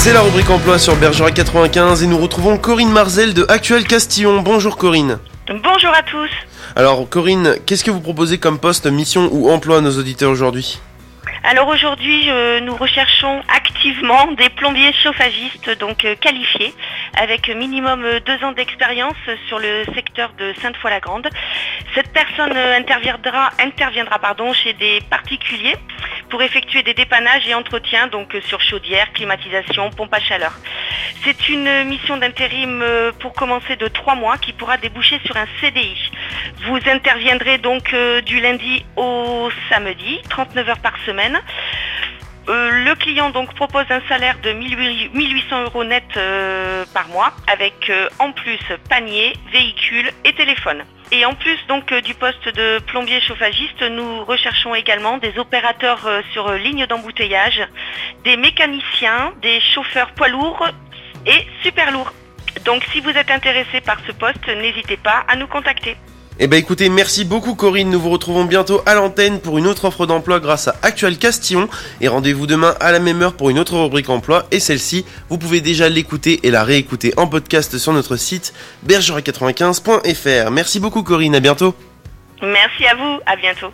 C'est la rubrique emploi sur Bergerac 95 et nous retrouvons Corinne Marzel de Actuel Castillon. Bonjour Corinne. Bonjour à tous. Alors Corinne, qu'est-ce que vous proposez comme poste, mission ou emploi à nos auditeurs aujourd'hui? Alors aujourd'hui, euh, nous recherchons activement des plombiers chauffagistes donc euh, qualifiés avec minimum euh, deux ans d'expérience sur le secteur de Sainte-Foy-la-Grande. Cette personne euh, interviendra, interviendra pardon, chez des particuliers pour effectuer des dépannages et entretiens donc euh, sur chaudière, climatisation, pompe à chaleur. C'est une mission d'intérim euh, pour commencer de trois mois qui pourra déboucher sur un CDI. Vous interviendrez donc euh, du lundi au samedi, 39 heures par semaine. Le client propose un salaire de 1800 1800 euros net par mois avec en plus panier, véhicule et téléphone. Et en plus euh, du poste de plombier chauffagiste, nous recherchons également des opérateurs euh, sur euh, ligne d'embouteillage, des mécaniciens, des chauffeurs poids lourds et super lourds. Donc si vous êtes intéressé par ce poste, n'hésitez pas à nous contacter. Eh ben écoutez, merci beaucoup Corinne, nous vous retrouvons bientôt à l'antenne pour une autre offre d'emploi grâce à Actuel Castillon et rendez-vous demain à la même heure pour une autre rubrique emploi et celle-ci, vous pouvez déjà l'écouter et la réécouter en podcast sur notre site bergerac95.fr. Merci beaucoup Corinne, à bientôt. Merci à vous, à bientôt.